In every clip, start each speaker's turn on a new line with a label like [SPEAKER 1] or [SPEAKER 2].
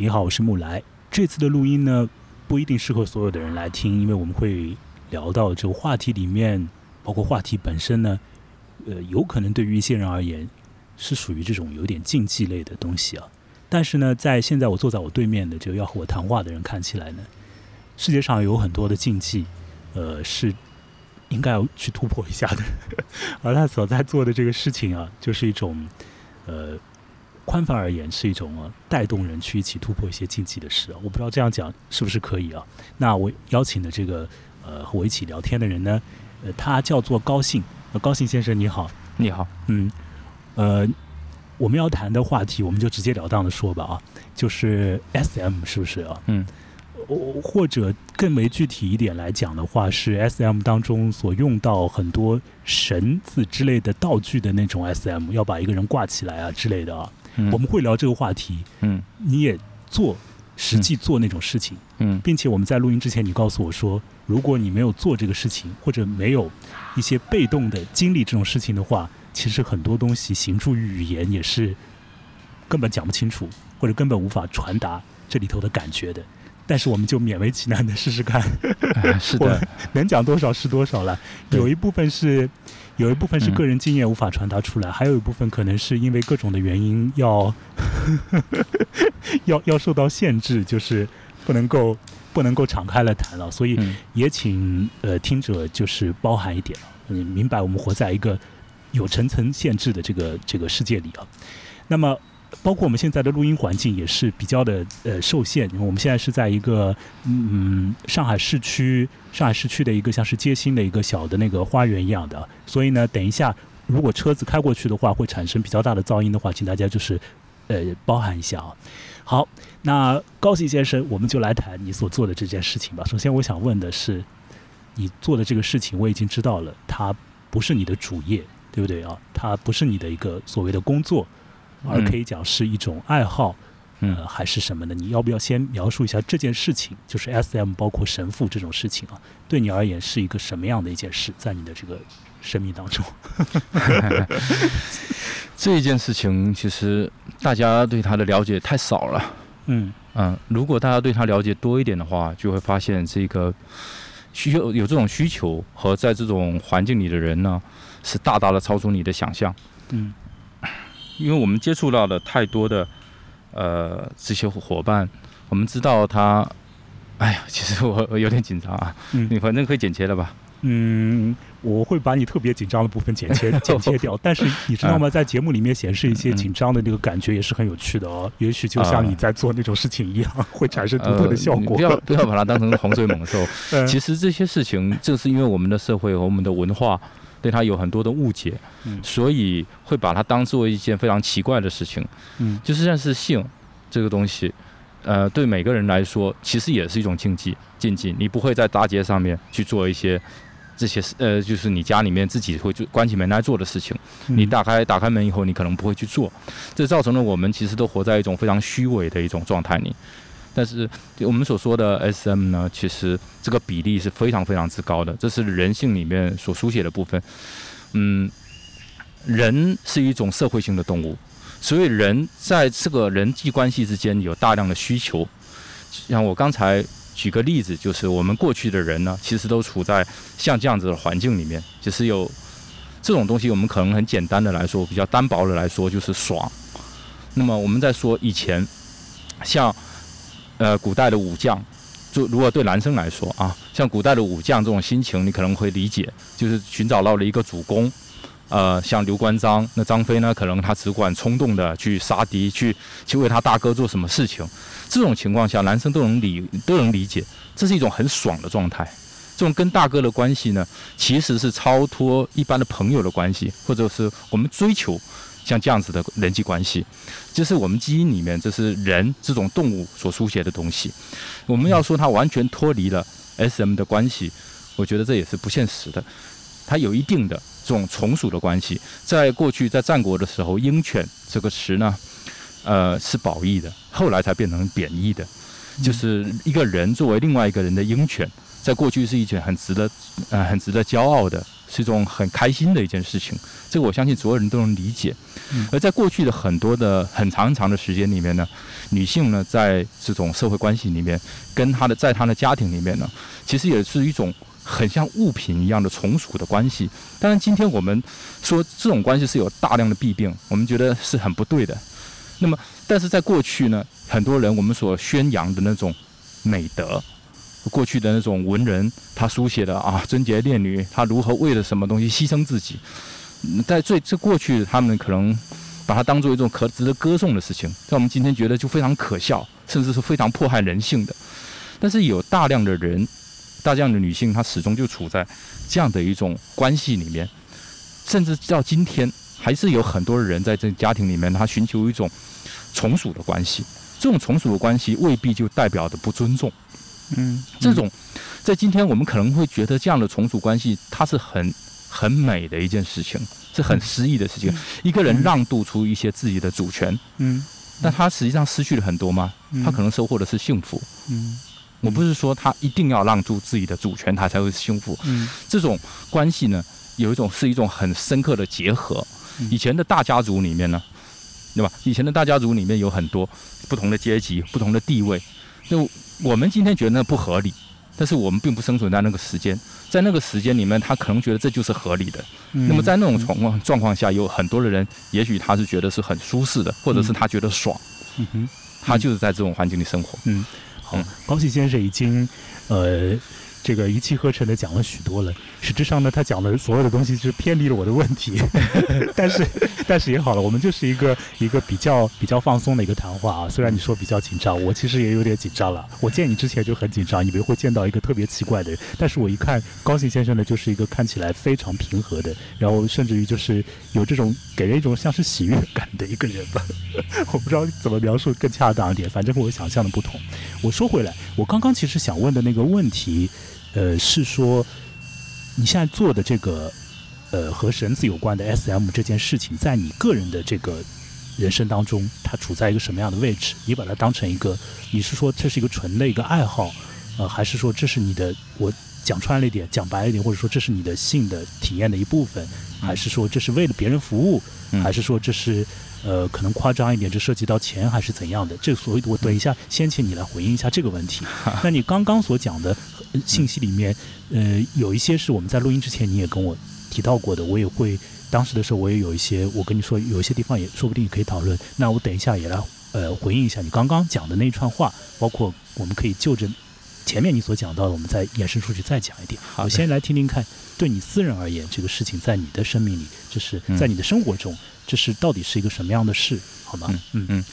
[SPEAKER 1] 你好，我是木来。这次的录音呢，不一定适合所有的人来听，因为我们会聊到这个话题里面，包括话题本身呢，呃，有可能对于一些人而言是属于这种有点竞技类的东西啊。但是呢，在现在我坐在我对面的这个要和我谈话的人看起来呢，世界上有很多的竞技，呃，是应该要去突破一下的。而他所在做的这个事情啊，就是一种呃。宽泛而言，是一种带动人去一起突破一些禁忌的事。我不知道这样讲是不是可以啊？那我邀请的这个呃和我一起聊天的人呢，呃，他叫做高兴。高兴先生你好，
[SPEAKER 2] 你好。
[SPEAKER 1] 嗯，呃，我们要谈的话题，我们就直截了当的说吧啊，就是 S M 是不是啊？
[SPEAKER 2] 嗯，
[SPEAKER 1] 或者更为具体一点来讲的话，是 S M 当中所用到很多绳子之类的道具的那种 S M，要把一个人挂起来啊之类的啊。我们会聊这个话题，
[SPEAKER 2] 嗯，
[SPEAKER 1] 你也做实际做那种事情，
[SPEAKER 2] 嗯，
[SPEAKER 1] 并且我们在录音之前，你告诉我说，如果你没有做这个事情，或者没有一些被动的经历这种事情的话，其实很多东西行诸于语言也是根本讲不清楚，或者根本无法传达这里头的感觉的。但是我们就勉为其难的试试看，
[SPEAKER 2] 是的，
[SPEAKER 1] 能讲多少是多少了。有一部分是。有一部分是个人经验无法传达出来，还有一部分可能是因为各种的原因要 要要受到限制，就是不能够不能够敞开来谈了。所以也请呃听者就是包含一点嗯，明白我们活在一个有层层限制的这个这个世界里啊。那么。包括我们现在的录音环境也是比较的呃受限，因为我们现在是在一个嗯上海市区上海市区的一个像是街心的一个小的那个花园一样的，所以呢，等一下如果车子开过去的话，会产生比较大的噪音的话，请大家就是呃包含一下啊。好，那高兴先生，我们就来谈你所做的这件事情吧。首先，我想问的是，你做的这个事情我已经知道了，它不是你的主业，对不对啊？它不是你的一个所谓的工作。而可以讲是一种爱好，呃，还是什么呢？你要不要先描述一下这件事情？就是 S M 包括神父这种事情啊，对你而言是一个什么样的一件事？在你的这个生命当中，
[SPEAKER 2] 这一件事情其实大家对他的了解太少了。
[SPEAKER 1] 嗯
[SPEAKER 2] 嗯，如果大家对他了解多一点的话，就会发现这个需求有这种需求和在这种环境里的人呢，是大大的超出你的想象。
[SPEAKER 1] 嗯。
[SPEAKER 2] 因为我们接触到了太多的，呃，这些伙伴，我们知道他，哎呀，其实我我有点紧张啊。嗯。你反正可以剪切了吧？
[SPEAKER 1] 嗯，我会把你特别紧张的部分剪切剪切掉。但是你知道吗？在节目里面显示一些紧张的那个感觉也是很有趣的哦。也许就像你在做那种事情一样，会产生独特的效果。
[SPEAKER 2] 不要不要把它当成洪水猛兽。其实这些事情，正是因为我们的社会和我们的文化。对他有很多的误解，所以会把它当做一件非常奇怪的事情。
[SPEAKER 1] 嗯，
[SPEAKER 2] 就是像是性这个东西，呃，对每个人来说，其实也是一种禁忌。禁忌，你不会在大街上面去做一些这些，呃，就是你家里面自己会就关起门来做的事情。你打开打开门以后，你可能不会去做，这造成了我们其实都活在一种非常虚伪的一种状态里。但是我们所说的 SM 呢，其实这个比例是非常非常之高的，这是人性里面所书写的部分。嗯，人是一种社会性的动物，所以人在这个人际关系之间有大量的需求。像我刚才举个例子，就是我们过去的人呢，其实都处在像这样子的环境里面，就是有这种东西，我们可能很简单的来说，比较单薄的来说，就是爽。那么我们在说以前，像。呃，古代的武将，就如果对男生来说啊，像古代的武将这种心情，你可能会理解，就是寻找到了一个主公。呃，像刘关张，那张飞呢，可能他只管冲动的去杀敌，去去为他大哥做什么事情。这种情况下，男生都能理都能理解，这是一种很爽的状态。这种跟大哥的关系呢，其实是超脱一般的朋友的关系，或者是我们追求。像这样子的人际关系，就是我们基因里面，这是人这种动物所书写的东西。我们要说它完全脱离了 S.M 的关系，我觉得这也是不现实的。它有一定的这种从属的关系。在过去，在战国的时候，“鹰犬”这个词呢，呃，是褒义的，后来才变成贬义的。就是一个人作为另外一个人的鹰犬，在过去是一件很值得呃很值得骄傲的是一种很开心的一件事情。这个我相信所有人都能理解。而在过去的很多的很长很长的时间里面呢，女性呢在这种社会关系里面，跟她的在她的家庭里面呢，其实也是一种很像物品一样的从属的关系。当然，今天我们说这种关系是有大量的弊病，我们觉得是很不对的。那么，但是在过去呢，很多人我们所宣扬的那种美德。过去的那种文人，他书写的啊，贞洁烈女，她如何为了什么东西牺牲自己？在最这过去，他们可能把它当做一种可值得歌颂的事情，在我们今天觉得就非常可笑，甚至是非常迫害人性的。但是有大量的人，大量的女性，她始终就处在这样的一种关系里面，甚至到今天，还是有很多人在这家庭里面，他寻求一种从属的关系。这种从属的关系未必就代表的不尊重。
[SPEAKER 1] 嗯，
[SPEAKER 2] 这种在今天我们可能会觉得这样的从属关系，它是很很美的一件事情，是很诗意的事情。一个人让渡出一些自己的主权，
[SPEAKER 1] 嗯，
[SPEAKER 2] 但他实际上失去了很多吗？他可能收获的是幸福。
[SPEAKER 1] 嗯，
[SPEAKER 2] 我不是说他一定要让出自己的主权，他才会幸福。
[SPEAKER 1] 嗯，
[SPEAKER 2] 这种关系呢，有一种是一种很深刻的结合。以前的大家族里面呢，对吧？以前的大家族里面有很多不同的阶级、不同的地位，就。我们今天觉得那不合理，但是我们并不生存在那个时间，在那个时间里面，他可能觉得这就是合理的。那么在那种状况状况下，有很多的人，也许他是觉得是很舒适的，或者是他觉得爽，
[SPEAKER 1] 嗯哼，
[SPEAKER 2] 他就是在这种环境里生活。
[SPEAKER 1] 嗯，好，高启先生已经，呃。这个一气呵成的讲了许多了，实质上呢，他讲的所有的东西是偏离了我的问题，但是但是也好了，我们就是一个一个比较比较放松的一个谈话啊。虽然你说比较紧张，我其实也有点紧张了。我见你之前就很紧张，以为会见到一个特别奇怪的人，但是我一看高兴先生呢，就是一个看起来非常平和的，然后甚至于就是有这种给人一种像是喜悦感的一个人吧。我不知道怎么描述更恰当一点，反正和我想象的不同。我说回来，我刚刚其实想问的那个问题。呃，是说你现在做的这个呃和绳子有关的 SM 这件事情，在你个人的这个人生当中，它处在一个什么样的位置？你把它当成一个，你是说这是一个纯的一个爱好，呃，还是说这是你的？我讲穿了一点，讲白一点，或者说这是你的性的体验的一部分，还是说这是为了别人服务，还是说这是？呃，可能夸张一点，这涉及到钱还是怎样的？这所以，我等一下先请你来回应一下这个问题。那你刚刚所讲的信息里面，呃，有一些是我们在录音之前你也跟我提到过的，我也会当时的时候我也有一些，我跟你说有一些地方也说不定可以讨论。那我等一下也来呃回应一下你刚刚讲的那一串话，包括我们可以就着前面你所讲到的，我们再延伸出去再讲一点。我先来听听看，对你私人而言，这个事情在你的生命里，就是在你的生活中。这是到底是一个什么样的事？好吗？
[SPEAKER 2] 嗯嗯，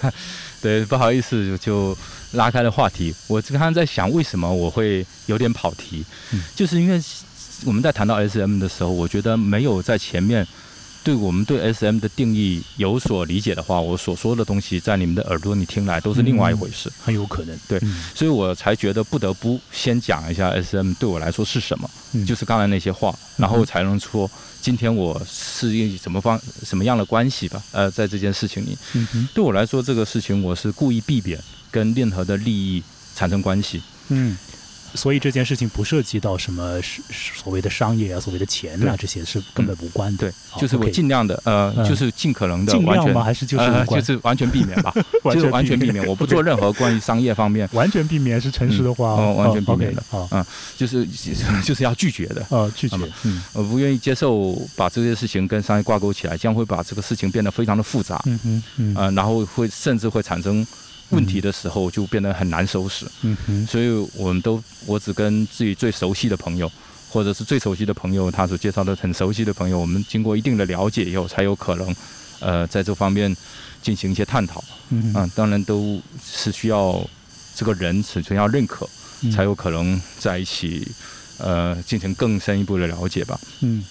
[SPEAKER 2] 对，不好意思，就拉开了话题。我刚刚在想，为什么我会有点跑题？就是因为我们在谈到 SM 的时候，我觉得没有在前面。对我们对 S M 的定义有所理解的话，我所说的东西在你们的耳朵里听来都是另外一回事，
[SPEAKER 1] 很有可能。
[SPEAKER 2] 对，所以我才觉得不得不先讲一下 S M 对我来说是什么，就是刚才那些话，然后才能说今天我是以什么方什么样的关系吧。呃，在这件事情里，对我来说，这个事情我是故意避免跟任何的利益产生关系。
[SPEAKER 1] 嗯。所以这件事情不涉及到什么所谓的商业啊，所谓的钱啊，这些是根本无关
[SPEAKER 2] 的。对，就是我尽量的，呃，就是尽可能的，
[SPEAKER 1] 尽量吗？还是就是
[SPEAKER 2] 就是完全避免吧？就是完全避免，我不做任何关于商业方面。
[SPEAKER 1] 完全避免是诚实的话，哦
[SPEAKER 2] 完全避免的啊，嗯，就是 就是要拒绝的
[SPEAKER 1] 啊，拒绝。嗯，
[SPEAKER 2] 我不愿意接受把这些事情跟商业挂钩起来，将会把这个事情变得非常的复杂。
[SPEAKER 1] 嗯嗯嗯，
[SPEAKER 2] 呃，然后会甚至会产生。问题的时候就变得很难收拾，
[SPEAKER 1] 嗯哼，
[SPEAKER 2] 所以我们都我只跟自己最熟悉的朋友，或者是最熟悉的朋友，他所介绍的很熟悉的朋友，我们经过一定的了解以后，才有可能，呃，在这方面进行一些探讨，
[SPEAKER 1] 嗯
[SPEAKER 2] 嗯，当然都是需要这个人首先要认可，才有可能在一起，呃，进行更深一步的了解吧，
[SPEAKER 1] 嗯，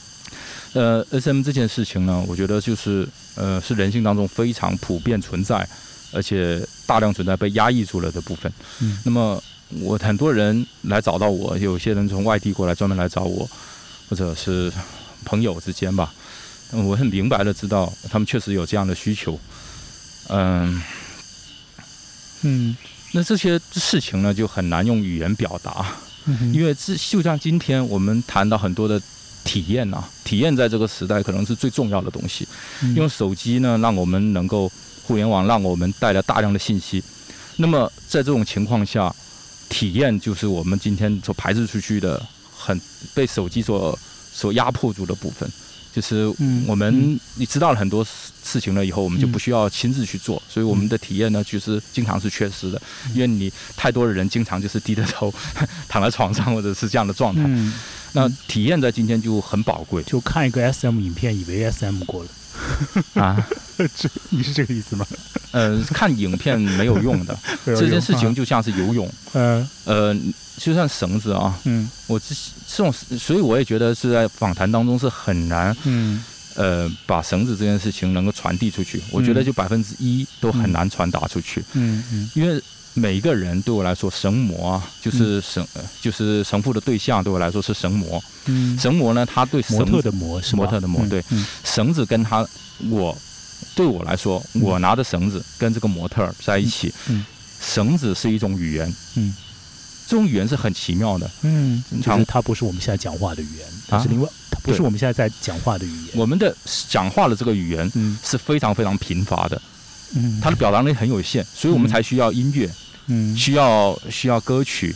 [SPEAKER 2] 呃，S M 这件事情呢，我觉得就是呃，是人性当中非常普遍存在。而且大量存在被压抑住了的部分。
[SPEAKER 1] 嗯，
[SPEAKER 2] 那么我很多人来找到我，有些人从外地过来专门来找我，或者是朋友之间吧。我很明白的知道，他们确实有这样的需求。嗯，
[SPEAKER 1] 嗯，
[SPEAKER 2] 那这些事情呢，就很难用语言表达。
[SPEAKER 1] 嗯，
[SPEAKER 2] 因为这就像今天我们谈到很多的体验呐，体验在这个时代可能是最重要的东西。嗯、用手机呢，让我们能够互联网让我们带来大量的信息。那么在这种情况下，体验就是我们今天所排斥出去的，很被手机所所压迫住的部分。就是我们你知道了很多事情了以后，我们就不需要亲自去做，所以我们的体验呢，其实经常是缺失的，因为你太多的人经常就是低着头躺在床上或者是这样的状态。那体验在今天就很宝贵，
[SPEAKER 1] 就看一个 SM 影片，以为 SM 过了。
[SPEAKER 2] 啊，
[SPEAKER 1] 这你是这个意思吗？
[SPEAKER 2] 呃，看影片没有用的，这件事情就像是游泳。
[SPEAKER 1] 嗯，
[SPEAKER 2] 呃，就像绳子啊，嗯，我这这种，所以我也觉得是在访谈当中是很难，嗯，呃，把绳子这件事情能够传递出去。我觉得就百分之一都很难传达出去。
[SPEAKER 1] 嗯嗯，
[SPEAKER 2] 因为每一个人对我来说，神魔啊，就是神，就是神父的对象，对我来说是神魔。
[SPEAKER 1] 嗯，
[SPEAKER 2] 神魔呢，他对
[SPEAKER 1] 模特的魔是
[SPEAKER 2] 模特的魔，对，绳子跟他我对我来说，我拿着绳子跟这个模特在一起，绳子是一种语言，
[SPEAKER 1] 嗯，
[SPEAKER 2] 这种语言是很奇妙的，
[SPEAKER 1] 嗯，就是它不是我们现在讲话的语言，它是另外，它不是我们现在在讲话的语言，
[SPEAKER 2] 我们的讲话的这个语言是非常非常贫乏的，
[SPEAKER 1] 嗯，
[SPEAKER 2] 它的表达能力很有限，所以我们才需要音乐，
[SPEAKER 1] 嗯，
[SPEAKER 2] 需要需要歌曲。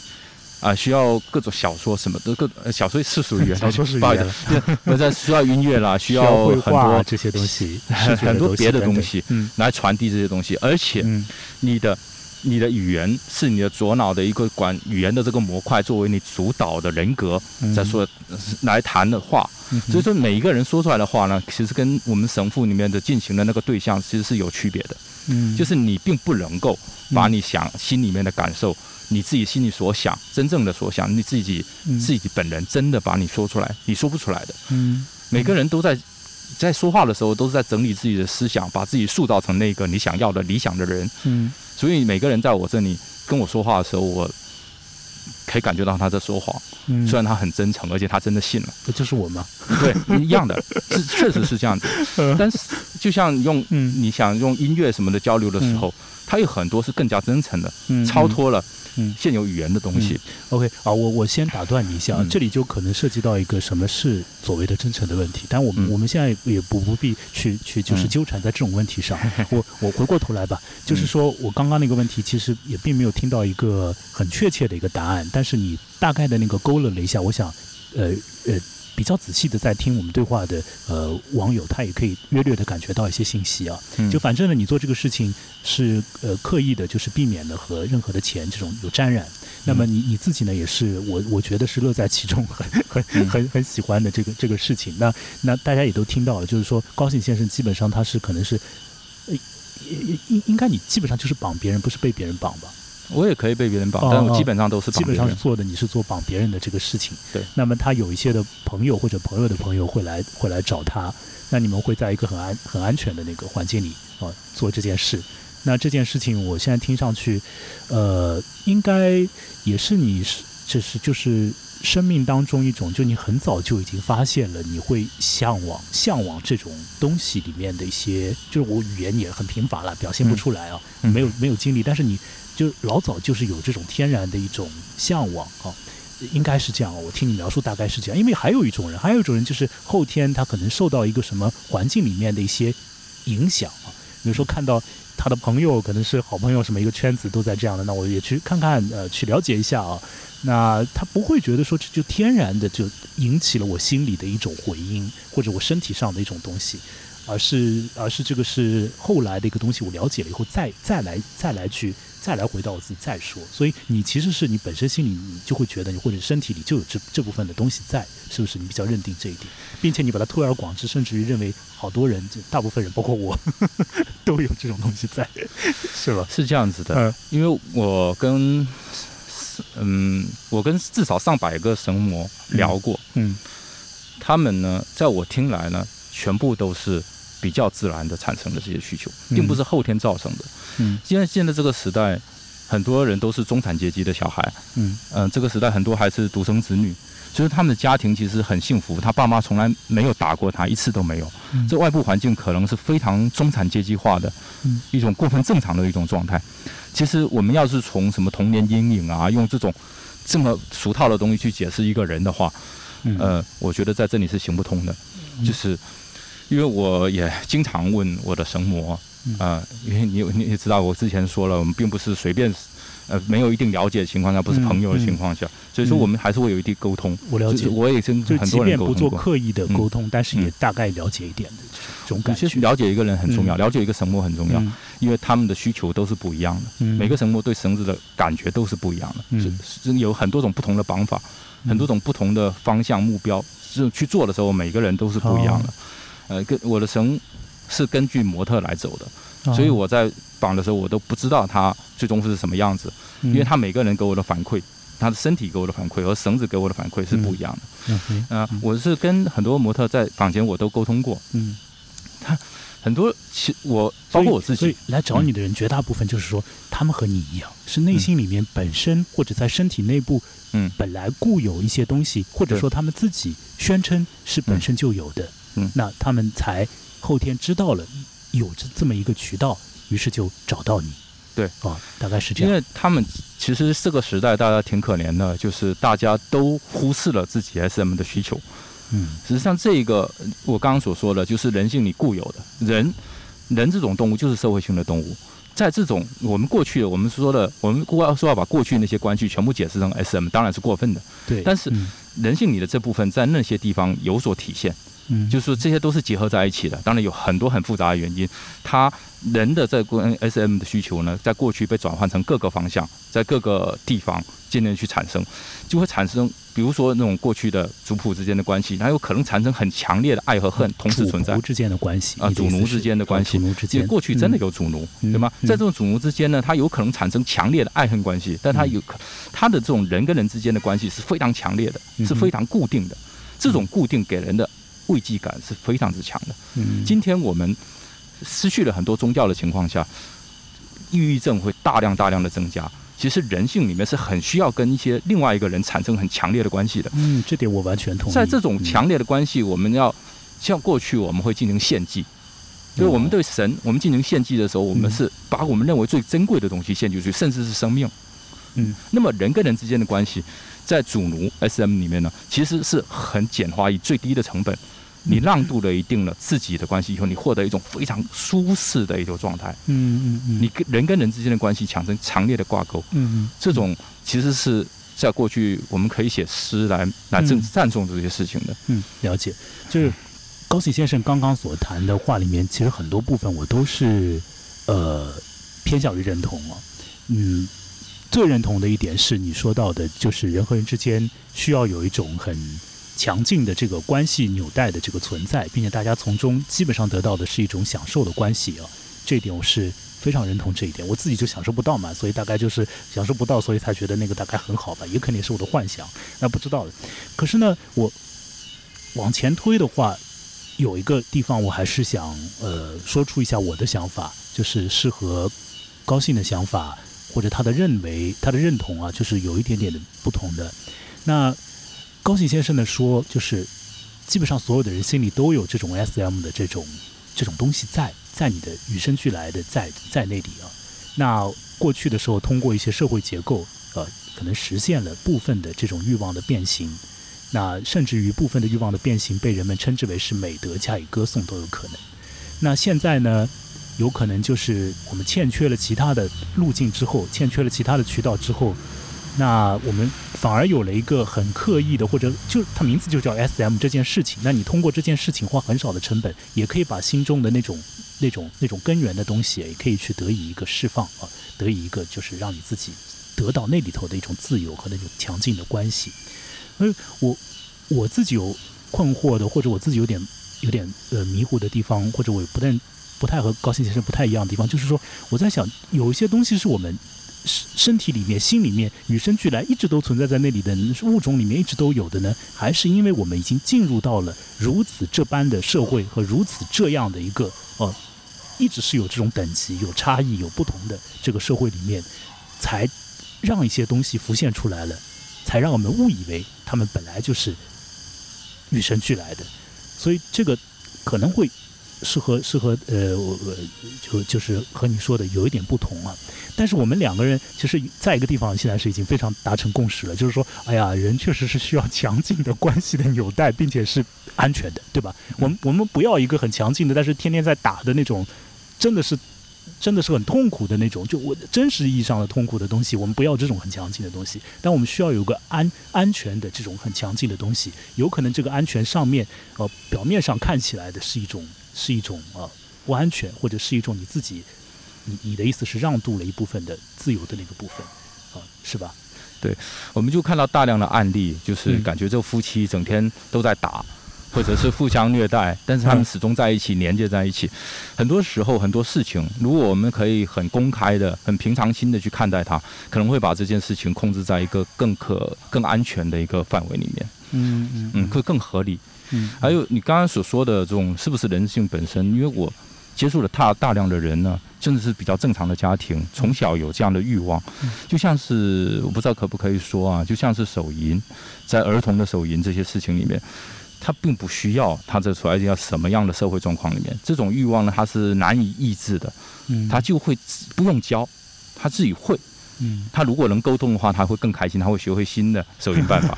[SPEAKER 2] 啊，需要各种小说什么的，各小说是属于
[SPEAKER 1] 小说是语言，
[SPEAKER 2] 不是需要音乐啦，需
[SPEAKER 1] 要
[SPEAKER 2] 很多
[SPEAKER 1] 这些东西，
[SPEAKER 2] 很多别的东
[SPEAKER 1] 西嗯。
[SPEAKER 2] 来传递这些东西，而且你的你的语言是你的左脑的一个管语言的这个模块作为你主导的人格在说来谈的话，所以说每一个人说出来的话呢，其实跟我们神父里面的进行的那个对象其实是有区别的，
[SPEAKER 1] 嗯，
[SPEAKER 2] 就是你并不能够把你想心里面的感受。你自己心里所想，真正的所想，你自己自己本人真的把你说出来，你说不出来的。
[SPEAKER 1] 嗯，
[SPEAKER 2] 每个人都在在说话的时候，都是在整理自己的思想，把自己塑造成那个你想要的理想的人。
[SPEAKER 1] 嗯，
[SPEAKER 2] 所以每个人在我这里跟我说话的时候，我可以感觉到他在说谎。
[SPEAKER 1] 嗯，
[SPEAKER 2] 虽然他很真诚，而且他真的信了。
[SPEAKER 1] 这就是我吗？
[SPEAKER 2] 对，一样的，是确实是这样子。但是就像用你想用音乐什么的交流的时候，他有很多是更加真诚的，超脱了。
[SPEAKER 1] 嗯，
[SPEAKER 2] 现有语言的东西
[SPEAKER 1] ，OK 啊，我我先打断你一下，这里就可能涉及到一个什么是所谓的真诚的问题，但我们我们现在也不不必去去就是纠缠在这种问题上。我我回过头来吧，就是说我刚刚那个问题其实也并没有听到一个很确切的一个答案，但是你大概的那个勾勒了一下，我想，呃呃。比较仔细的在听我们对话的呃网友，他也可以略略的感觉到一些信息啊。就反正呢，你做这个事情是呃刻意的，就是避免了和任何的钱这种有沾染。那么你你自己呢，也是我我觉得是乐在其中，很很很很喜欢的这个这个事情。那那大家也都听到了，就是说高兴先生基本上他是可能是呃应应应该你基本上就是绑别人，不是被别人绑吧？
[SPEAKER 2] 我也可以被别人绑，但我基本上都是
[SPEAKER 1] 基本上是做的。你是做绑别人的这个事情，
[SPEAKER 2] 对。
[SPEAKER 1] 那么他有一些的朋友或者朋友的朋友会来会来找他，那你们会在一个很安很安全的那个环境里啊做这件事。那这件事情我现在听上去，呃，应该也是你是就是就是生命当中一种，就你很早就已经发现了，你会向往向往这种东西里面的一些，就是我语言也很贫乏了，表现不出来啊，没有没有经历，但是你。就老早就是有这种天然的一种向往啊，应该是这样。我听你描述大概是这样，因为还有一种人，还有一种人就是后天他可能受到一个什么环境里面的一些影响啊，比如说看到他的朋友可能是好朋友，什么一个圈子都在这样的，那我也去看看呃，去了解一下啊。那他不会觉得说这就天然的就引起了我心里的一种回音，或者我身体上的一种东西，而是而是这个是后来的一个东西，我了解了以后再再来再来去。再来回到我自己再说，所以你其实是你本身心里你就会觉得你或者身体里就有这这部分的东西在，是不是？你比较认定这一点，并且你把它推而广之，甚至于认为好多人，大部分人包括我 都有这种东西在，是吧？
[SPEAKER 2] 是这样子的，嗯，因为我跟嗯，我跟至少上百个神魔聊过，
[SPEAKER 1] 嗯，
[SPEAKER 2] 他们呢，在我听来呢，全部都是。比较自然的产生的这些需求，并不是后天造成的。
[SPEAKER 1] 嗯，
[SPEAKER 2] 现在现在这个时代，很多人都是中产阶级的小孩。
[SPEAKER 1] 嗯
[SPEAKER 2] 嗯，这个时代很多还是独生子女，所以他们的家庭其实很幸福。他爸妈从来没有打过他一次都没有。这外部环境可能是非常中产阶级化的，一种过分正常的一种状态。其实我们要是从什么童年阴影啊，用这种这么俗套的东西去解释一个人的话，呃，我觉得在这里是行不通的，就是因为我也经常问我的神魔啊，因为你你也知道，我之前说了，我们并不是随便。呃，没有一定了解的情况下，不是朋友的情况下，所以说我们还是会有一定沟通。
[SPEAKER 1] 我了解，
[SPEAKER 2] 我也跟很多人沟
[SPEAKER 1] 通不做刻意的沟通，但是也大概了解一点的这种感觉。
[SPEAKER 2] 其实了解一个人很重要，了解一个神魔很重要，因为他们的需求都是不一样的。每个神魔对绳子的感觉都是不一样的，是是有很多种不同的绑法，很多种不同的方向目标，是去做的时候，每个人都是不一样的。呃，跟我的绳是根据模特来走的。所以我在绑的时候，我都不知道他最终是什么样子，因为他每个人给我的反馈，他的身体给我的反馈和绳子给我的反馈是不一样的。嗯啊，我是跟很多模特在坊间我都沟通过，嗯，他很多其我包括我自己
[SPEAKER 1] 来找你的人，绝大部分就是说他们和你一样，是内心里面本身或者在身体内部，嗯，本来固有一些东西，或者说他们自己宣称是本身就有的，嗯，那他们才后天知道了。有这这么一个渠道，于是就找到你，
[SPEAKER 2] 对
[SPEAKER 1] 啊，大概是这样。
[SPEAKER 2] 因为他们其实这个时代大家挺可怜的，就是大家都忽视了自己 SM 的需求。嗯，实际上这个我刚刚所说的，就是人性里固有的人，人这种动物就是社会性的动物，在这种我们过去我们说的，我们过说要把过去那些关系全部解释成 SM，当然是过分的。
[SPEAKER 1] 对，
[SPEAKER 2] 但是人性里的这部分在那些地方有所体现。嗯，就是说这些都是结合在一起的，当然有很多很复杂的原因。他人的这关 SM 的需求呢，在过去被转换成各个方向，在各个地方渐渐去产生，就会产生，比如说那种过去的族谱之间的关系，它有可能产生很强烈的爱和恨同时存在。
[SPEAKER 1] 之间的关系
[SPEAKER 2] 啊，主奴之间的关系，因为过去真的有主奴，对吗？在这种主奴之间呢，它有可能产生强烈的爱恨关系，但它有可它的这种人跟人之间的关系是非常强烈的，是非常固定的。这种固定给人的。慰藉感是非常之强的。嗯，今天我们失去了很多宗教的情况下，抑郁症会大量大量的增加。其实人性里面是很需要跟一些另外一个人产生很强烈的关系的。
[SPEAKER 1] 嗯，这点我完全同意。
[SPEAKER 2] 在这种强烈的关系，我们要像过去我们会进行献祭，就是我们对神，我们进行献祭的时候，我们是把我们认为最珍贵的东西献出去，甚至是生命。嗯，那么人跟人之间的关系，在主奴 SM 里面呢，其实是很简化以最低的成本。你让渡了一定了自己的关系以后，你获得一种非常舒适的一种状态。嗯嗯嗯。你跟人跟人之间的关系产生强烈的挂钩。嗯嗯。这种其实是在过去我们可以写诗来来赞赞颂这些事情的。
[SPEAKER 1] 嗯，了解。就是高喜先生刚刚所谈的话里面，其实很多部分我都是呃偏向于认同了。嗯，最认同的一点是你说到的，就是人和人之间需要有一种很。强劲的这个关系纽带的这个存在，并且大家从中基本上得到的是一种享受的关系啊，这一点我是非常认同这一点。我自己就享受不到嘛，所以大概就是享受不到，所以才觉得那个大概很好吧，也肯定是我的幻想，那不知道的。可是呢，我往前推的话，有一个地方我还是想呃说出一下我的想法，就是适合高兴的想法或者他的认为他的认同啊，就是有一点点的不同的那。高兴先生呢说，就是基本上所有的人心里都有这种 S.M 的这种这种东西在，在你的与生俱来的在在那里啊。那过去的时候，通过一些社会结构，呃，可能实现了部分的这种欲望的变形。那甚至于部分的欲望的变形被人们称之为是美德加以歌颂都有可能。那现在呢，有可能就是我们欠缺了其他的路径之后，欠缺了其他的渠道之后。那我们反而有了一个很刻意的，或者就它名字就叫 S.M 这件事情。那你通过这件事情花很少的成本，也可以把心中的那种、那种、那种根源的东西，也可以去得以一个释放啊，得以一个就是让你自己得到那里头的一种自由和那种强劲的关系。所以我我自己有困惑的，或者我自己有点有点呃迷糊的地方，或者我不太不太和高兴先生不太一样的地方，就是说我在想，有一些东西是我们。身身体里面、心里面与生俱来一直都存在在那里的物种里面一直都有的呢？还是因为我们已经进入到了如此这般的社会和如此这样的一个哦，一直是有这种等级、有差异、有不同的这个社会里面，才让一些东西浮现出来了，才让我们误以为他们本来就是与生俱来的。所以这个可能会是和是和呃我就就是和你说的有一点不同啊。但是我们两个人其实在一个地方现在是已经非常达成共识了，就是说，哎呀，人确实是需要强劲的关系的纽带，并且是安全的，对吧？我们我们不要一个很强劲的，但是天天在打的那种，真的是。真的是很痛苦的那种，就我真实意义上的痛苦的东西，我们不要这种很强劲的东西，但我们需要有个安安全的这种很强劲的东西。有可能这个安全上面，呃，表面上看起来的是一种是一种呃不安全，或者是一种你自己，你你的意思是让渡了一部分的自由的那个部分，啊，是吧？
[SPEAKER 2] 对，我们就看到大量的案例，就是感觉这夫妻整天都在打。或者是互相虐待，但是他们始终在一起，连接在一起。很多时候，很多事情，如果我们可以很公开的、很平常心的去看待它，可能会把这件事情控制在一个更可、更安全的一个范围里面。
[SPEAKER 1] 嗯嗯
[SPEAKER 2] 嗯，会更合理。
[SPEAKER 1] 嗯，
[SPEAKER 2] 还有你刚刚所说的这种，是不是人性本身？因为我接触了大大量的人呢，甚至是比较正常的家庭，从小有这样的欲望，就像是我不知道可不可以说啊，就像是手淫，在儿童的手淫这些事情里面。他并不需要他在处在一个什么样的社会状况里面，这种欲望呢，他是难以抑制的，他就会不用教，他自己会。
[SPEAKER 1] 嗯，
[SPEAKER 2] 他如果能沟通的话，他会更开心，他会学会新的手淫办法。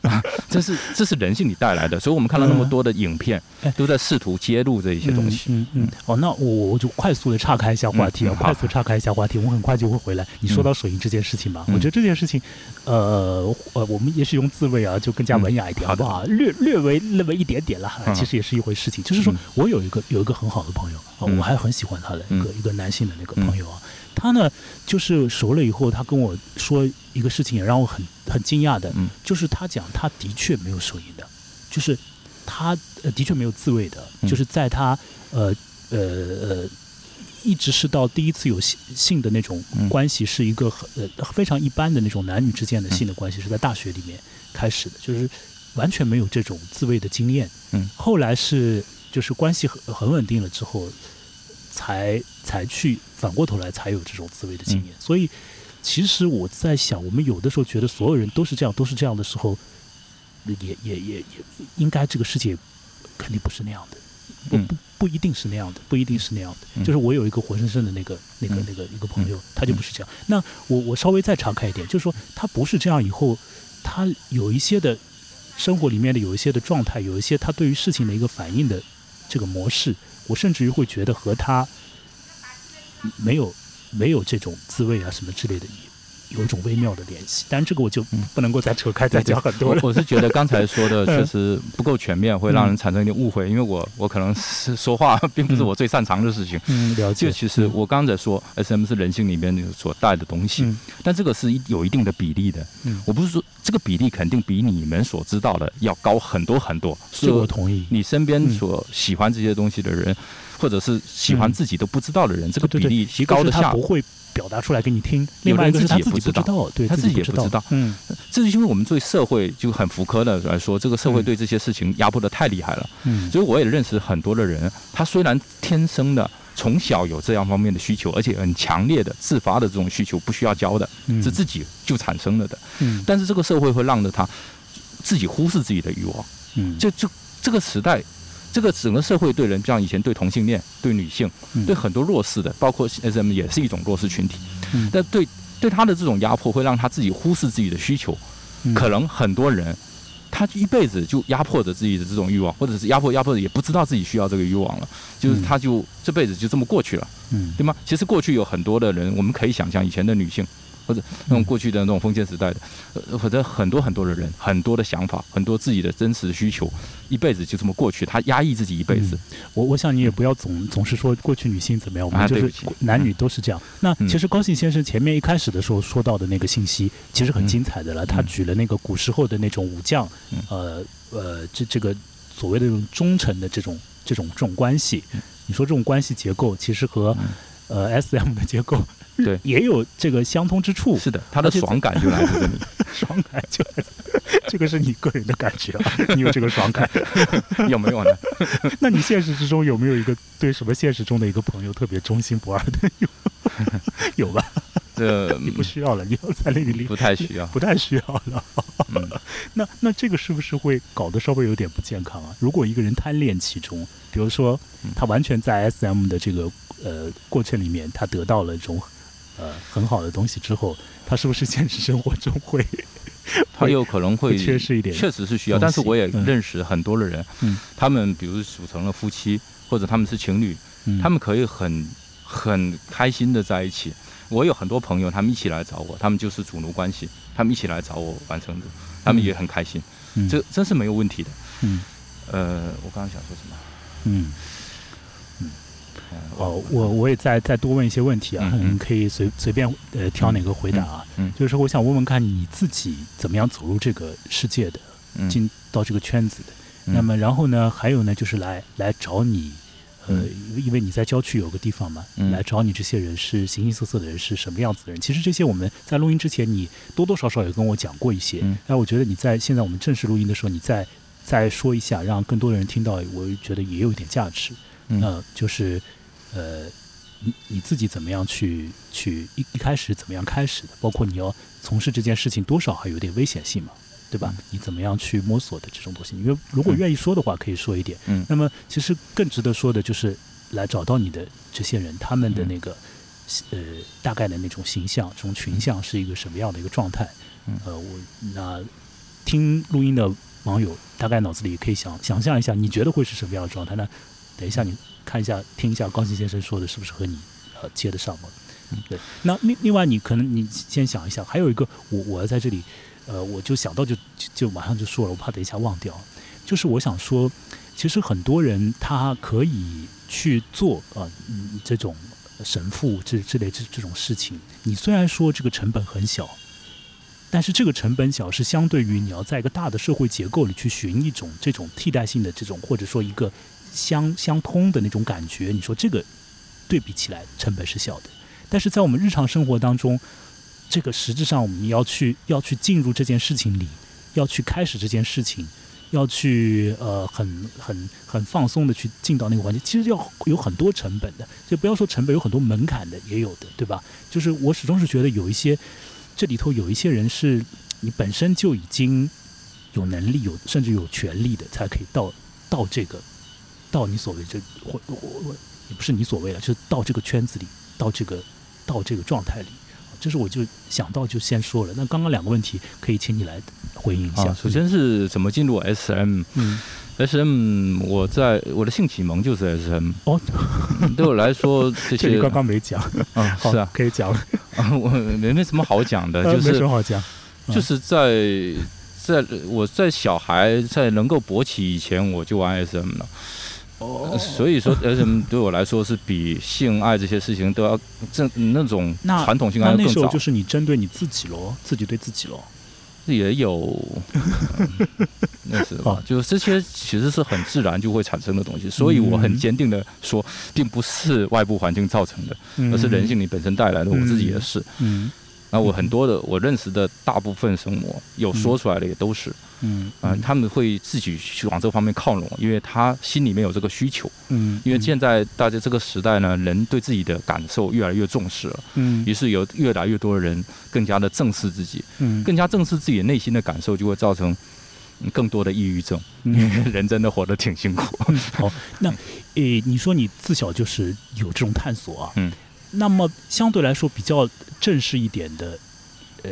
[SPEAKER 2] 这是这是人性里带来的，所以我们看到那么多的影片，都在试图揭露这一些东西。
[SPEAKER 1] 嗯嗯。哦，那我我就快速的岔开一下话题啊，快速岔开一下话题，我很快就会回来。你说到手淫这件事情吧，我觉得这件事情，呃呃，我们也许用自慰啊，就更加文雅一点，好不好？略略微那么一点点了，其实也是一回事情。就是说我有一个有一个很好的朋友啊，我还很喜欢他的一个一个男性的那个朋友啊。他呢，就是熟了以后，他跟我说一个事情，也让我很很惊讶的，就是他讲他的确没有手淫的，就是他呃的确没有自慰的，就是在他呃呃呃一直是到第一次有性性的那种关系，是一个很呃非常一般的那种男女之间的性的关系，是在大学里面开始的，就是完全没有这种自慰的经验。
[SPEAKER 2] 嗯，
[SPEAKER 1] 后来是就是关系很很稳定了之后。才才去反过头来才有这种自慰的经验，所以其实我在想，我们有的时候觉得所有人都是这样，都是这样的时候，也也也也应该这个世界肯定不是那样的，不不不一定是那样的，不一定是那样的。就是我有一个活生生的那个那个那个一个朋友，他就不是这样。那我我稍微再敞开一点，就是说他不是这样以后，他有一些的生活里面的有一些的状态，有一些他对于事情的一个反应的这个模式。我甚至于会觉得和他没有没有这种滋味啊什么之类的，有一种微妙的联系。但这个我就不能够再扯开再讲很多了。
[SPEAKER 2] 我是觉得刚才说的 确实不够全面，会让人产生一点误会。因为我我可能是说话并不是我最擅长的事情。
[SPEAKER 1] 嗯，了解。
[SPEAKER 2] 就其实我刚才说，S.M 是人性里面所带的东西，但这个是有一定的比例的。
[SPEAKER 1] 嗯，
[SPEAKER 2] 我不是说这个比例肯定比你们所知道的要高很多很多。
[SPEAKER 1] 是我同意。
[SPEAKER 2] 你身边所喜欢这些东西的人。或者是喜欢自己都不知道的人，这个比例极高的下，
[SPEAKER 1] 不会表达出来给你听。另外一个是他自己不知道，对
[SPEAKER 2] 他自己也
[SPEAKER 1] 不
[SPEAKER 2] 知道。
[SPEAKER 1] 嗯，
[SPEAKER 2] 这是因为我们对社会就很福柯的来说，这个社会对这些事情压迫的太厉害了。
[SPEAKER 1] 嗯，
[SPEAKER 2] 所以我也认识很多的人，他虽然天生的从小有这样方面的需求，而且很强烈的自发的这种需求，不需要教的，是自己就产生了的。
[SPEAKER 1] 嗯，
[SPEAKER 2] 但是这个社会会让着他自己忽视自己的欲望。
[SPEAKER 1] 嗯，
[SPEAKER 2] 就就这个时代。这个整个社会对人，像以前对同性恋、对女性、对很多弱势的，包括 SM 也是一种弱势群体。但对对他的这种压迫，会让他自己忽视自己的需求。可能很多人，他一辈子就压迫着自己的这种欲望，或者是压迫压迫，也不知道自己需要这个欲望了。就是他就这辈子就这么过去了，对吗？其实过去有很多的人，我们可以想象以前的女性。或者那种过去的那种封建时代的，呃，或者很多很多的人，很多的想法，很多自己的真实的需求，一辈子就这么过去，他压抑自己一辈子。
[SPEAKER 1] 我我想你也不要总总是说过去女性怎么样，我们就是男女都是这样。那其实高兴先生前面一开始的时候说到的那个信息，其实很精彩的了。他举了那个古时候的那种武将，呃呃，这这个所谓的这种忠诚的这种这种这种关系，你说这种关系结构，其实和呃 S M 的结构。
[SPEAKER 2] 对，
[SPEAKER 1] 也有这个相通之处。
[SPEAKER 2] 是的，他的爽感就来自这里。
[SPEAKER 1] 爽感就来自，这个是你个人的感觉啊，你有这个爽感，
[SPEAKER 2] 有没有呢？
[SPEAKER 1] 那你现实之中有没有一个对什么现实中的一个朋友特别忠心不二的？有，有吧？
[SPEAKER 2] 这
[SPEAKER 1] 你不需要了，你要在那里
[SPEAKER 2] 不太需要，
[SPEAKER 1] 不太需要了。那那这个是不是会搞得稍微有点不健康啊？如果一个人贪恋其中，比如说他完全在 SM 的这个呃过程里面，他得到了一种呃很好的东西之后，他是不是现实生活中会？
[SPEAKER 2] 他有可能会
[SPEAKER 1] 缺失一点，
[SPEAKER 2] 确实是需要。但是我也认识很多的人，嗯他们比如组成了夫妻，或者他们是情侣，他们可以很很开心的在一起。我有很多朋友，他们一起来找我，他们就是主奴关系，他们一起来找我完成的，他们也很开心，这真是没有问题的。
[SPEAKER 1] 嗯，
[SPEAKER 2] 呃，我刚刚想说什么？
[SPEAKER 1] 嗯。哦，我我也再再多问一些问题啊，你可以随随便呃挑哪个回答啊。
[SPEAKER 2] 嗯，
[SPEAKER 1] 就是我想问问看你自己怎么样走入这个世界的，进到这个圈子的。那么然后呢，还有呢，就是来来找你，呃，因为你在郊区有个地方嘛，来找你这些人是形形色色的人，是什么样子的人？其实这些我们在录音之前，你多多少少也跟我讲过一些。但我觉得你在现在我们正式录音的时候，你再再说一下，让更多的人听到，我觉得也有一点价值。
[SPEAKER 2] 嗯，
[SPEAKER 1] 就是。呃，你你自己怎么样去去一一开始怎么样开始的？包括你要从事这件事情，多少还有点危险性嘛，对吧？你怎么样去摸索的这种东西？因为如果愿意说的话，可以说一点。
[SPEAKER 2] 嗯。
[SPEAKER 1] 那么，其实更值得说的就是来找到你的这些人，他们的那个呃大概的那种形象，这种群像是一个什么样的一个状态？
[SPEAKER 2] 嗯。
[SPEAKER 1] 呃，我那听录音的网友大概脑子里可以想想象一下，你觉得会是什么样的状态？那等一下你。看一下，听一下高鑫先生说的是不是和你呃接得上吗？
[SPEAKER 2] 嗯，
[SPEAKER 1] 对。那另另外，你可能你先想一想，还有一个，我我要在这里，呃，我就想到就就马上就说了，我怕等一下忘掉。就是我想说，其实很多人他可以去做啊，这种神父这之类这这种事情。你虽然说这个成本很小，但是这个成本小是相对于你要在一个大的社会结构里去寻一种这种替代性的这种，或者说一个。相相通的那种感觉，你说这个对比起来成本是小的，但是在我们日常生活当中，这个实质上我们要去要去进入这件事情里，要去开始这件事情，要去呃很很很放松的去进到那个环境，其实要有很多成本的，就不要说成本，有很多门槛的也有的，对吧？就是我始终是觉得有一些这里头有一些人是你本身就已经有能力有甚至有权利的，才可以到到这个。到你所谓这或我我也不是你所谓的，就是到这个圈子里，到这个到这个状态里，这是我就想到就先说了。那刚刚两个问题可以请你来回应一下。
[SPEAKER 2] 首先是怎么进入 SM？
[SPEAKER 1] 嗯
[SPEAKER 2] ，SM 我在我的性启蒙就是 SM。
[SPEAKER 1] 哦，
[SPEAKER 2] 对我来说这 些
[SPEAKER 1] 刚刚没讲
[SPEAKER 2] 啊，是啊，
[SPEAKER 1] 可以讲了。
[SPEAKER 2] 我没没什么好讲的，就是
[SPEAKER 1] 没什么好讲，
[SPEAKER 2] 就是在在我在小孩在能够勃起以前，我就玩 SM 了。
[SPEAKER 1] 哦，
[SPEAKER 2] 所以说而且对我来说是比性爱这些事情都要正那种传统性爱更早。
[SPEAKER 1] 那那时候就是你针对你自己喽，自己对自己喽。
[SPEAKER 2] 也有，那是吧？就这些其实是很自然就会产生的东西，所以我很坚定的说，并不是外部环境造成的，而是人性你本身带来的。我自己也是。
[SPEAKER 1] 嗯。
[SPEAKER 2] 那我很多的我认识的大部分生魔有说出来的也都是，
[SPEAKER 1] 嗯，
[SPEAKER 2] 啊，他们会自己去往这方面靠拢，因为他心里面有这个需求，
[SPEAKER 1] 嗯，
[SPEAKER 2] 因为现在大家这个时代呢，人对自己的感受越来越重视了，
[SPEAKER 1] 嗯，
[SPEAKER 2] 于是有越来越多的人更加的正视自己，
[SPEAKER 1] 嗯，
[SPEAKER 2] 更加正视自己内心的感受，就会造成更多的抑郁症，人真的活得挺辛苦。
[SPEAKER 1] 好，那诶，你说你自小就是有这种探索啊，
[SPEAKER 2] 嗯。
[SPEAKER 1] 那么相对来说比较正式一点的，呃，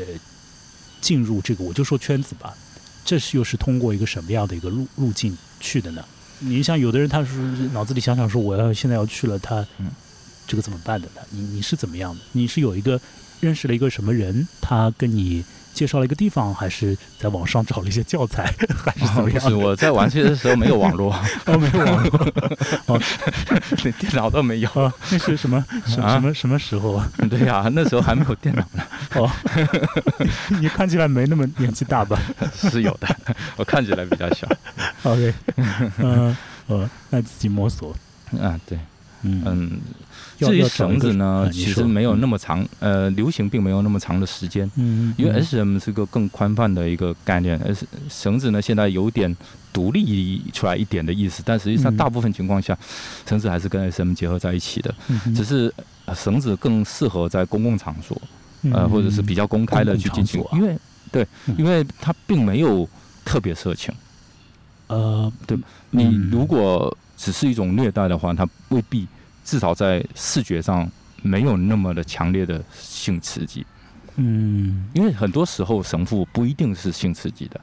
[SPEAKER 1] 进入这个我就说圈子吧，这是又是通过一个什么样的一个路路径去的呢？你像，有的人他是脑子里想想说我要现在要去了，他这个怎么办的呢？你你是怎么样的？你是有一个认识了一个什么人，他跟你？介绍了一个地方，还是在网上找了一些教材，还是怎么样？
[SPEAKER 2] 是我在玩这些的时候没有网络，
[SPEAKER 1] 哦，没有网络，哦，
[SPEAKER 2] 连电脑都没有。
[SPEAKER 1] 那是什么什么什么时候啊？
[SPEAKER 2] 对呀，那时候还没有电脑呢。
[SPEAKER 1] 哦，你看起来没那么年纪大吧？
[SPEAKER 2] 是有的，我看起来比较小。
[SPEAKER 1] OK，嗯呃，那自己摸索。
[SPEAKER 2] 啊，对，
[SPEAKER 1] 嗯。
[SPEAKER 2] 至于绳子呢，其实没有那么长，呃，流行并没有那么长的时间。
[SPEAKER 1] 嗯，
[SPEAKER 2] 因为 S M 是个更宽泛的一个概念，S 绳子呢现在有点独立出来一点的意思，但实际上大部分情况下，绳子还是跟 S M 结合在一起的，只是绳子更适合在公共场所，呃，或者是比较公开的去进行，因为对，因为它并没有特别色情。
[SPEAKER 1] 呃，
[SPEAKER 2] 对，你如果只是一种虐待的话，它未必至少在视觉上没有那么的强烈的性刺激。
[SPEAKER 1] 嗯，
[SPEAKER 2] 因为很多时候神父不一定是性刺激的。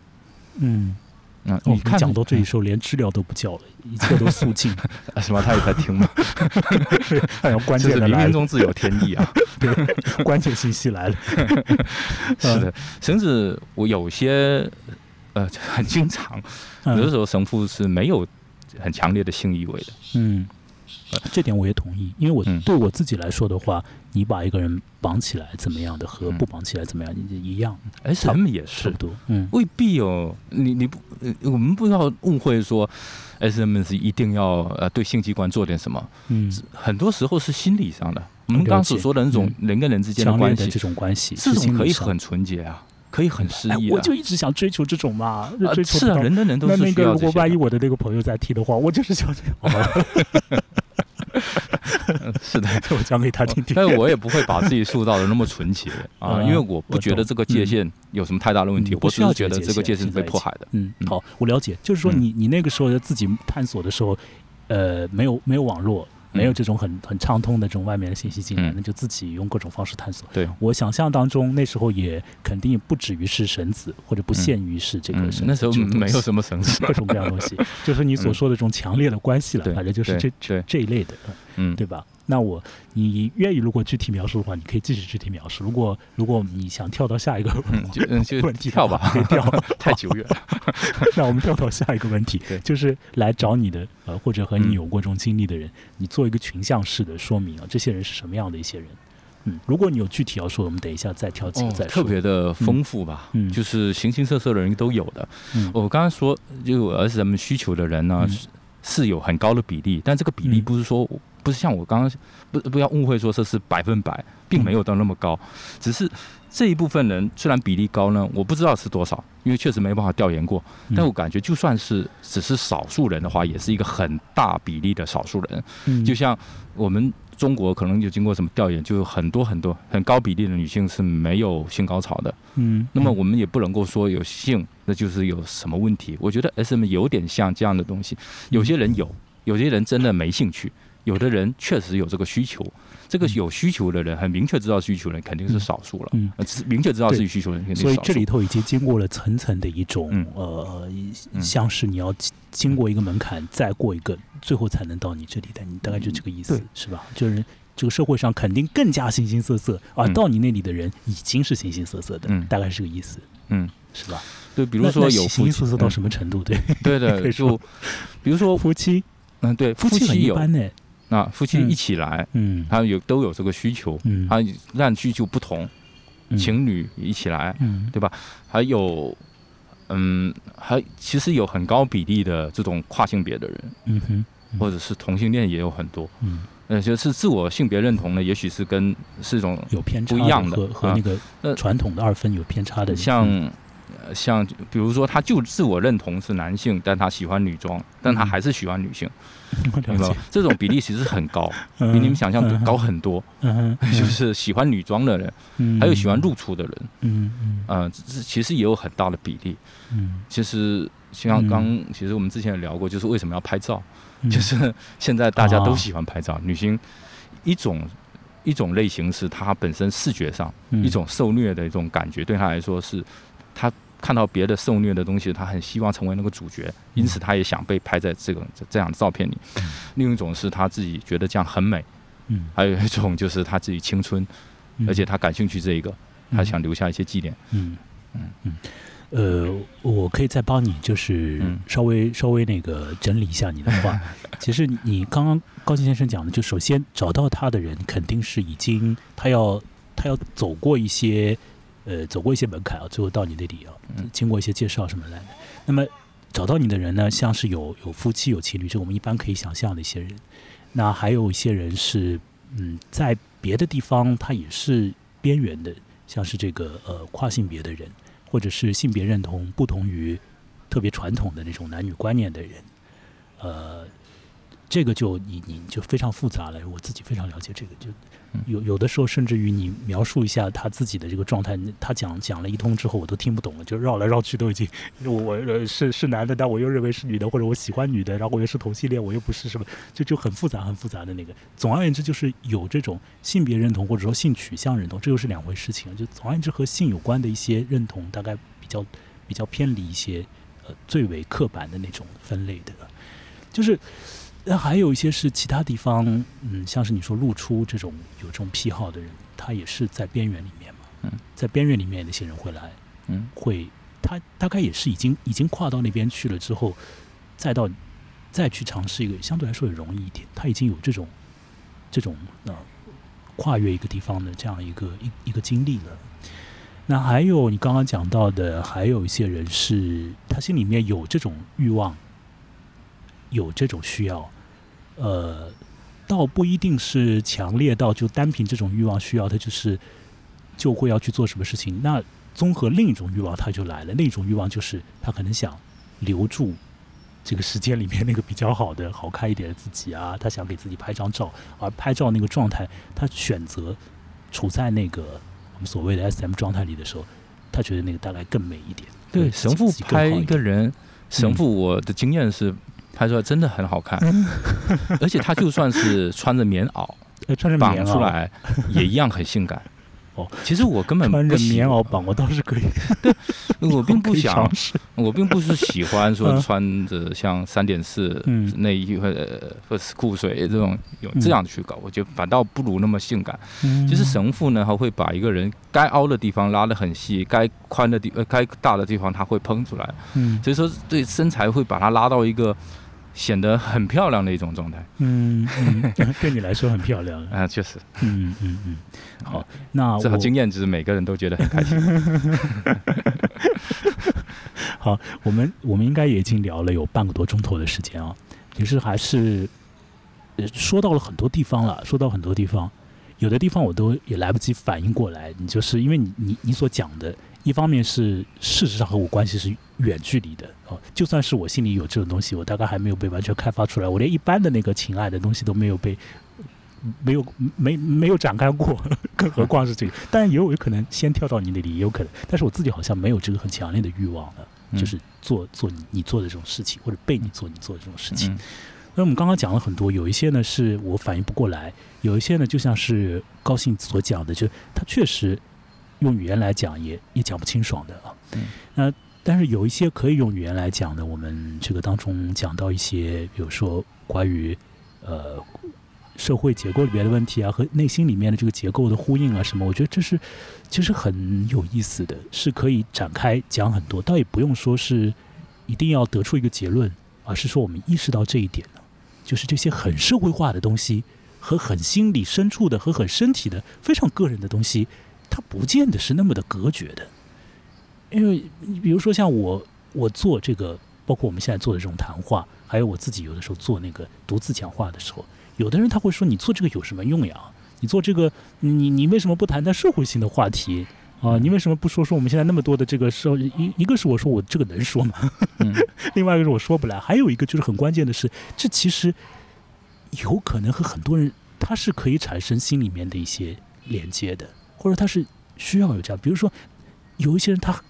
[SPEAKER 1] 嗯，
[SPEAKER 2] 那你看
[SPEAKER 1] 讲到这里时候，连治疗都不叫了，一切都肃静。
[SPEAKER 2] 什么？他也在听吗？
[SPEAKER 1] 哎呀，关键的
[SPEAKER 2] 来了，冥冥中自有天意啊！
[SPEAKER 1] 对，关键信息来了。
[SPEAKER 2] 是的，甚至我有些。呃，很经常，有的时候神父是没有很强烈的性意味的。
[SPEAKER 1] 嗯，这点我也同意，因为我对我自己来说的话，你把一个人绑起来怎么样的，和不绑起来怎么样一样。
[SPEAKER 2] 哎，他们也是，
[SPEAKER 1] 差不多。嗯，
[SPEAKER 2] 未必哦你你不，我们不要误会说，S M 是一定要呃对性器官做点什么。
[SPEAKER 1] 嗯，
[SPEAKER 2] 很多时候是心理上的。我们刚刚所说的那种人跟人之间的关系，
[SPEAKER 1] 这种关系，
[SPEAKER 2] 这种可以很纯洁啊。可以很失意，
[SPEAKER 1] 我就一直想追求这种嘛，追求
[SPEAKER 2] 是啊，人的人都是
[SPEAKER 1] 那那个，如果万一我的那个朋友在听的话，我就是想这样。
[SPEAKER 2] 是的，
[SPEAKER 1] 我讲给他听听。
[SPEAKER 2] 但是我也不会把自己塑造的那么纯洁啊，因为我不觉得这个界限有什么太大的问题。我只是觉得这个界限是被迫害的。
[SPEAKER 1] 嗯，好，我了解，就是说你你那个时候自己探索的时候，呃，没有没有网络。没有这种很很畅通的这种外面的信息进来，那就自己用各种方式探索。
[SPEAKER 2] 对。
[SPEAKER 1] 我想象当中，那时候也肯定不止于是绳子，或者不限于是这个绳子。
[SPEAKER 2] 那时候没有什么绳子，
[SPEAKER 1] 各种各样东西，就是你所说的这种强烈的关系了，反正就是这这这一类的，
[SPEAKER 2] 嗯，
[SPEAKER 1] 对吧？那我，你愿意如果具体描述的话，你可以继续具体描述。如果如果你想跳到下一个 问题，
[SPEAKER 2] 跳吧，
[SPEAKER 1] 可以跳，
[SPEAKER 2] 太久远了。
[SPEAKER 1] 那我们跳到下一个问题，就是来找你的呃，或者和你有过这种经历的人，你做一个群像式的说明啊，这些人是什么样的一些人？嗯，如果你有具体要说，我们等一下再跳几个再
[SPEAKER 2] 说。特别的丰富吧，嗯，就是形形色色的人都有的。
[SPEAKER 1] 嗯，
[SPEAKER 2] 我刚刚说，就儿子什么需求的人呢，是有很高的比例，但这个比例不是说。不是像我刚刚不不要误会说这是百分百，并没有到那么高，只是这一部分人虽然比例高呢，我不知道是多少，因为确实没办法调研过。但我感觉就算是只是少数人的话，也是一个很大比例的少数人。就像我们中国可能就经过什么调研，就有很多很多很高比例的女性是没有性高潮的。
[SPEAKER 1] 嗯，
[SPEAKER 2] 那么我们也不能够说有性那就是有什么问题。我觉得 S M 有点像这样的东西，有些人有，有些人真的没兴趣。有的人确实有这个需求，这个有需求的人，很明确知道需求的人肯定是少数了。嗯，明确知道自己需求的人肯定
[SPEAKER 1] 所以这里头已经经过了层层的一种呃，像是你要经过一个门槛，再过一个，最后才能到你这里的。你大概就这个意思，是吧？就是这个社会上肯定更加形形色色，啊到你那里的人已经是形形色色的，大概是这个意思。
[SPEAKER 2] 嗯，
[SPEAKER 1] 是吧？
[SPEAKER 2] 对，比如说有
[SPEAKER 1] 形形色色到什么程度？对，
[SPEAKER 2] 对对，就比如说
[SPEAKER 1] 夫妻，
[SPEAKER 2] 嗯，对，
[SPEAKER 1] 夫
[SPEAKER 2] 妻
[SPEAKER 1] 有。
[SPEAKER 2] 那夫妻一起来，
[SPEAKER 1] 嗯，
[SPEAKER 2] 他有都有这个需求，嗯，他让需求不同，情侣一起来，
[SPEAKER 1] 嗯，
[SPEAKER 2] 对吧？还有，嗯，还其实有很高比例的这种跨性别的人，
[SPEAKER 1] 嗯哼，
[SPEAKER 2] 或者是同性恋也有很多，
[SPEAKER 1] 嗯，
[SPEAKER 2] 呃，就是自我性别认同呢，也许是跟是一种
[SPEAKER 1] 有偏
[SPEAKER 2] 差不一样的，
[SPEAKER 1] 和和那个传统的二分有偏差的，
[SPEAKER 2] 像。像比如说，他就自我认同是男性，但他喜欢女装，但他还是喜欢女性，
[SPEAKER 1] 明白
[SPEAKER 2] 这种比例其实很高，比你们想象的高很多。就是喜欢女装的人，还有喜欢露出的人，
[SPEAKER 1] 嗯嗯，
[SPEAKER 2] 呃，这其实也有很大的比例。
[SPEAKER 1] 嗯，
[SPEAKER 2] 其实像刚，其实我们之前也聊过，就是为什么要拍照？就是现在大家都喜欢拍照，女性一种一种类型是她本身视觉上一种受虐的一种感觉，对她来说是她。看到别的受虐的东西，他很希望成为那个主角，因此他也想被拍在这个这样的照片里。另一种是他自己觉得这样很美，
[SPEAKER 1] 嗯，
[SPEAKER 2] 还有一种就是他自己青春，而且他感兴趣这一个，他想留下一些纪念。
[SPEAKER 1] 嗯嗯嗯，呃，我可以再帮你，就是稍微稍微那个整理一下你的话。其实你刚刚高进先生讲的，就首先找到他的人，肯定是已经他要他要走过一些。呃，走过一些门槛啊，最后到你那里啊，经过一些介绍什么来的。那么找到你的人呢，像是有有夫妻有情侣，这我们一般可以想象的一些人。那还有一些人是，嗯，在别的地方他也是边缘的，像是这个呃跨性别的人，或者是性别认同不同于特别传统的那种男女观念的人。呃，这个就你你就非常复杂了，我自己非常了解这个，就有有的时候甚至于你描述一下他自己的这个状态，他讲讲了一通之后，我都听不懂了，就绕来绕去都已经，我我是是男的，但我又认为是女的，或者我喜欢女的，然后我又是同性恋，我又不是什么，就就很复杂很复杂的那个。总而言之，就是有这种性别认同或者说性取向认同，这又是两回事情。就总而言之，和性有关的一些认同，大概比较比较偏离一些呃最为刻板的那种分类的，就是。那还有一些是其他地方，嗯，像是你说露出这种有这种癖好的人，他也是在边缘里面嘛，
[SPEAKER 2] 嗯，
[SPEAKER 1] 在边缘里面那些人会来，
[SPEAKER 2] 嗯，
[SPEAKER 1] 会他大概也是已经已经跨到那边去了之后，再到再去尝试一个相对来说也容易一点，他已经有这种这种呃跨越一个地方的这样一个一一个经历了。那还有你刚刚讲到的，还有一些人是他心里面有这种欲望，有这种需要。呃，倒不一定是强烈到就单凭这种欲望需要，他就是就会要去做什么事情。那综合另一种欲望，他就来了。另一种欲望就是他可能想留住这个时间里面那个比较好的、好看一点的自己啊。他想给自己拍张照，而拍照那个状态，他选择处在那个我们所谓的 SM 状态里的时候，他觉得那个带来更美一点。
[SPEAKER 2] 对，神父拍一个人，神父我的经验是。拍出来真的很好看，而且他就算是穿着棉袄，
[SPEAKER 1] 穿着
[SPEAKER 2] 绑出来也一样很性感。
[SPEAKER 1] 哦，
[SPEAKER 2] 其实我根本
[SPEAKER 1] 穿着棉袄绑，我倒是可以。
[SPEAKER 2] 对，我并不 想，我并不是喜欢说穿着像三点四内衣或者或者裤水这种有这样去搞，我觉得反倒不如那么性感。其实神父呢，他会把一个人该凹的地方拉得很细，该宽的地呃该大的地方他会喷出来。
[SPEAKER 1] 嗯，
[SPEAKER 2] 所以说对身材会把它拉到一个。显得很漂亮的一种状态。
[SPEAKER 1] 嗯，对你来说很漂亮
[SPEAKER 2] 啊，确实。
[SPEAKER 1] 嗯嗯嗯。好，那
[SPEAKER 2] 这个经验值每个人都觉得很开心。
[SPEAKER 1] 好，我们我们应该也已经聊了有半个多钟头的时间啊，其实还是说到了很多地方了，说到很多地方，有的地方我都也来不及反应过来。你就是因为你你你所讲的。一方面是事实上和我关系是远距离的哦，就算是我心里有这种东西，我大概还没有被完全开发出来，我连一般的那个情爱的东西都没有被没有没没有展开过，更何况是这个。当然也有可能先跳到你那里，也有可能，但是我自己好像没有这个很强烈的欲望的，就是做做你你做的这种事情，或者被你做你做的这种事情。那我们刚刚讲了很多，有一些呢是我反应不过来，有一些呢就像是高兴所讲的，就他确实。用语言来讲也也讲不清爽的啊。那但是有一些可以用语言来讲的，我们这个当中讲到一些，比如说关于呃社会结构里面的问题啊，和内心里面的这个结构的呼应啊什么，我觉得这是其实很有意思的，是可以展开讲很多。倒也不用说是一定要得出一个结论，而是说我们意识到这一点呢，就是这些很社会化的东西和很心理深处的和很身体的非常个人的东西。它不见得是那么的隔绝的，因为你比如说像我，我做这个，包括我们现在做的这种谈话，还有我自己有的时候做那个独自讲话的时候，有的人他会说：“你做这个有什么用呀？你做这个，你你为什么不谈谈社会性的话题啊？你为什么不说说我们现在那么多的这个社？一一个是我说我这个能说吗？另外一个是我说不来，还有一个就是很关键的是，这其实有可能和很多人他是可以产生心里面的一些连接的。”或者他是需要有这样，比如说有一些人，他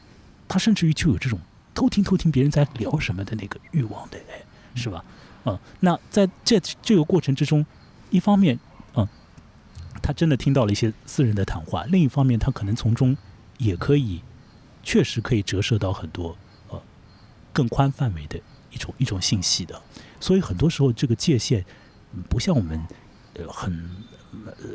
[SPEAKER 1] 他甚至于就有这种偷听偷听别人在聊什么的那个欲望的，哎，是吧？嗯，那在这这个过程之中，一方面，嗯，他真的听到了一些私人的谈话；另一方面，他可能从中也可以确实可以折射到很多呃更宽范围的一种一种信息的。所以很多时候，这个界限不像我们呃很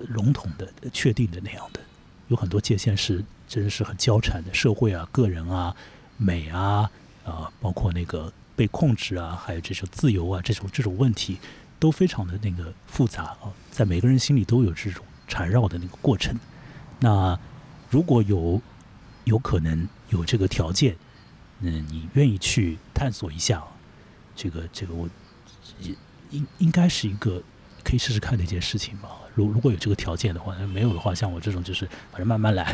[SPEAKER 1] 笼统的确定的那样的。有很多界限是真是很交缠的，社会啊、个人啊、美啊啊，包括那个被控制啊，还有这种自由啊，这种这种问题都非常的那个复杂啊，在每个人心里都有这种缠绕的那个过程。那如果有有可能有这个条件，嗯，你愿意去探索一下，这个这个我应应该是一个可以试试看的一件事情吧。如如果有这个条件的话，没有的话，像我这种就是反正慢慢来，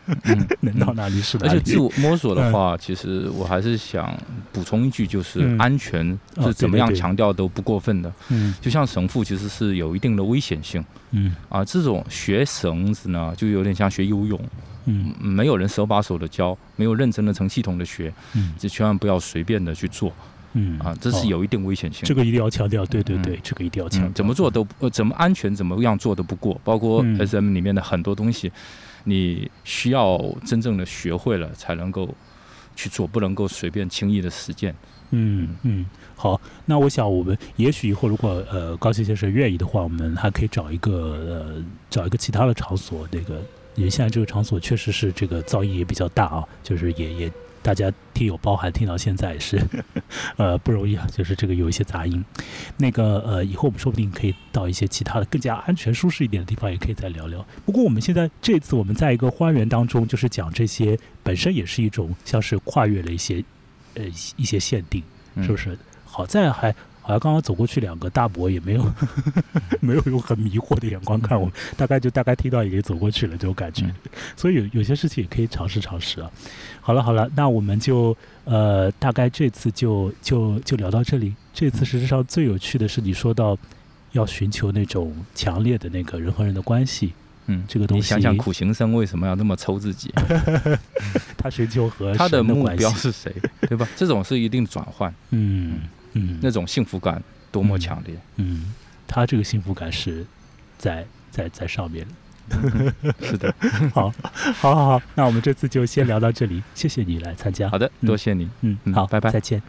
[SPEAKER 1] 能到哪里是哪
[SPEAKER 2] 里。而且自我摸索的话，其实我还是想补充一句，就是安全是怎么样强调都不过分的。嗯，就像绳缚其实是有一定的危险性。嗯，啊，这种学绳子呢，就有点像学游泳。嗯，没有人手把手的教，没有认真的成系统的学。嗯，就千万不要随便的去做。嗯啊，这是有一定危险性，
[SPEAKER 1] 这个一定要强调。对对对，这个一定要强调。
[SPEAKER 2] 怎么做都呃，怎么安全怎么样做都不过，包括 S M 里面的很多东西，你需要真正的学会了才能够去做，不能够随便轻易的实践。
[SPEAKER 1] 嗯嗯，好，那我想我们也许以后如果呃高新先生愿意的话，我们还可以找一个呃找一个其他的场所，那个因为现在这个场所确实是这个噪音也比较大啊，就是也也。大家听友包含，听到现在也是，呃，不容易啊，就是这个有一些杂音。那个呃，以后我们说不定可以到一些其他的更加安全、舒适一点的地方，也可以再聊聊。不过我们现在这次我们在一个花园当中，就是讲这些本身也是一种像是跨越了一些呃一些限定，是不是？好在还。好像刚刚走过去两个大伯也没有 没有用很迷惑的眼光看我们，大概就大概听到已经走过去了这种感觉，所以有有些事情也可以尝试尝试啊。好了好了，那我们就呃大概这次就就就聊到这里。这次实际上最有趣的是你说到要寻求那种强烈的那个人和人的关系，嗯，这个东西。
[SPEAKER 2] 你想想苦行僧为什么要那么抽自己？
[SPEAKER 1] 他寻求和
[SPEAKER 2] 他的目标是谁？对吧？这种是一定转换。
[SPEAKER 1] 嗯。嗯，
[SPEAKER 2] 那种幸福感多么强烈！
[SPEAKER 1] 嗯，他这个幸福感是在在在上面
[SPEAKER 2] 是的，
[SPEAKER 1] 好，好，好，好，那我们这次就先聊到这里，谢谢你来参加。
[SPEAKER 2] 好的，多谢你。
[SPEAKER 1] 嗯，好，
[SPEAKER 2] 拜拜，
[SPEAKER 1] 再见。